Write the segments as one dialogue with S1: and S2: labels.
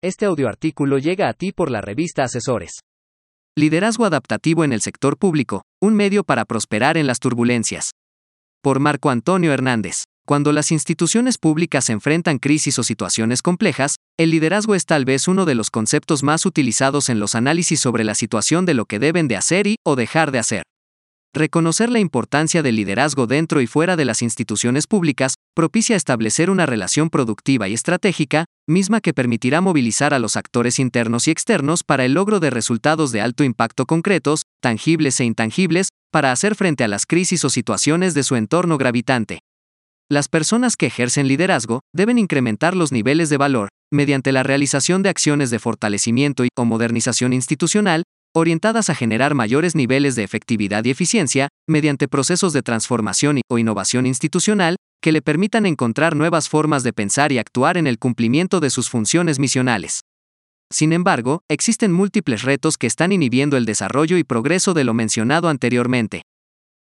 S1: Este audioartículo llega a ti por la revista Asesores.
S2: Liderazgo adaptativo en el sector público, un medio para prosperar en las turbulencias. Por Marco Antonio Hernández. Cuando las instituciones públicas enfrentan crisis o situaciones complejas, el liderazgo es tal vez uno de los conceptos más utilizados en los análisis sobre la situación de lo que deben de hacer y o dejar de hacer. Reconocer la importancia del liderazgo dentro y fuera de las instituciones públicas propicia establecer una relación productiva y estratégica, misma que permitirá movilizar a los actores internos y externos para el logro de resultados de alto impacto concretos, tangibles e intangibles, para hacer frente a las crisis o situaciones de su entorno gravitante. Las personas que ejercen liderazgo deben incrementar los niveles de valor, mediante la realización de acciones de fortalecimiento y o modernización institucional, orientadas a generar mayores niveles de efectividad y eficiencia, mediante procesos de transformación o innovación institucional, que le permitan encontrar nuevas formas de pensar y actuar en el cumplimiento de sus funciones misionales. Sin embargo, existen múltiples retos que están inhibiendo el desarrollo y progreso de lo mencionado anteriormente.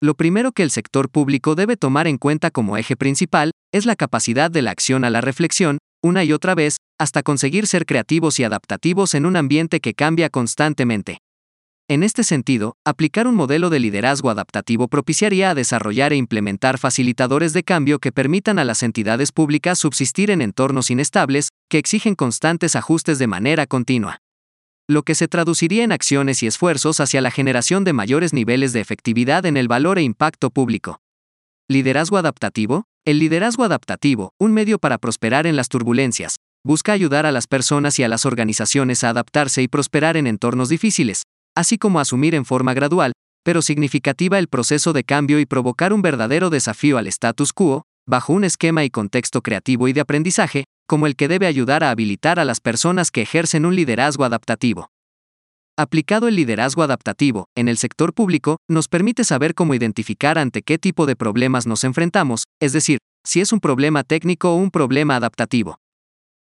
S2: Lo primero que el sector público debe tomar en cuenta como eje principal es la capacidad de la acción a la reflexión, una y otra vez, hasta conseguir ser creativos y adaptativos en un ambiente que cambia constantemente. En este sentido, aplicar un modelo de liderazgo adaptativo propiciaría a desarrollar e implementar facilitadores de cambio que permitan a las entidades públicas subsistir en entornos inestables, que exigen constantes ajustes de manera continua. Lo que se traduciría en acciones y esfuerzos hacia la generación de mayores niveles de efectividad en el valor e impacto público. Liderazgo adaptativo. El liderazgo adaptativo, un medio para prosperar en las turbulencias, busca ayudar a las personas y a las organizaciones a adaptarse y prosperar en entornos difíciles, así como asumir en forma gradual, pero significativa el proceso de cambio y provocar un verdadero desafío al status quo, bajo un esquema y contexto creativo y de aprendizaje, como el que debe ayudar a habilitar a las personas que ejercen un liderazgo adaptativo. Aplicado el liderazgo adaptativo en el sector público, nos permite saber cómo identificar ante qué tipo de problemas nos enfrentamos, es decir, si es un problema técnico o un problema adaptativo.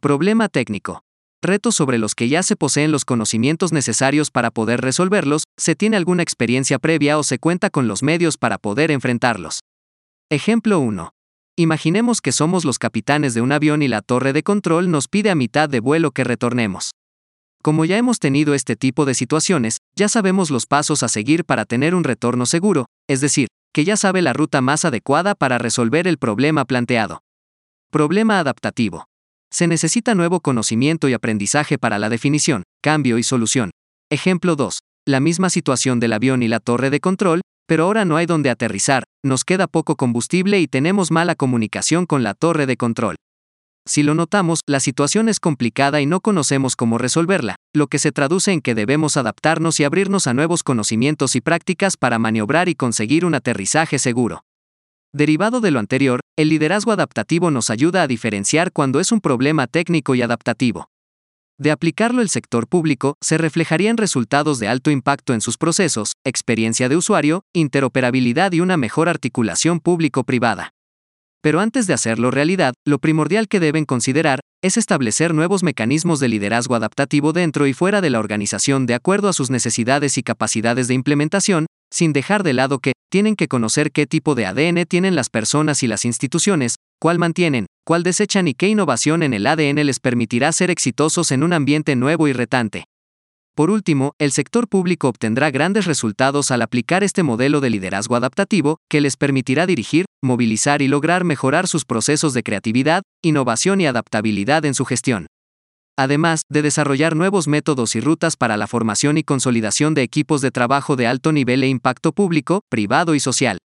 S2: Problema técnico retos sobre los que ya se poseen los conocimientos necesarios para poder resolverlos, se tiene alguna experiencia previa o se cuenta con los medios para poder enfrentarlos. Ejemplo 1. Imaginemos que somos los capitanes de un avión y la torre de control nos pide a mitad de vuelo que retornemos. Como ya hemos tenido este tipo de situaciones, ya sabemos los pasos a seguir para tener un retorno seguro, es decir, que ya sabe la ruta más adecuada para resolver el problema planteado. Problema adaptativo. Se necesita nuevo conocimiento y aprendizaje para la definición, cambio y solución. Ejemplo 2. La misma situación del avión y la torre de control, pero ahora no hay donde aterrizar, nos queda poco combustible y tenemos mala comunicación con la torre de control. Si lo notamos, la situación es complicada y no conocemos cómo resolverla, lo que se traduce en que debemos adaptarnos y abrirnos a nuevos conocimientos y prácticas para maniobrar y conseguir un aterrizaje seguro. Derivado de lo anterior, el liderazgo adaptativo nos ayuda a diferenciar cuando es un problema técnico y adaptativo. De aplicarlo el sector público, se reflejarían resultados de alto impacto en sus procesos, experiencia de usuario, interoperabilidad y una mejor articulación público-privada. Pero antes de hacerlo realidad, lo primordial que deben considerar es establecer nuevos mecanismos de liderazgo adaptativo dentro y fuera de la organización de acuerdo a sus necesidades y capacidades de implementación, sin dejar de lado que, tienen que conocer qué tipo de ADN tienen las personas y las instituciones, cuál mantienen, cuál desechan y qué innovación en el ADN les permitirá ser exitosos en un ambiente nuevo y retante. Por último, el sector público obtendrá grandes resultados al aplicar este modelo de liderazgo adaptativo, que les permitirá dirigir, movilizar y lograr mejorar sus procesos de creatividad, innovación y adaptabilidad en su gestión además de desarrollar nuevos métodos y rutas para la formación y consolidación de equipos de trabajo de alto nivel e impacto público, privado y social.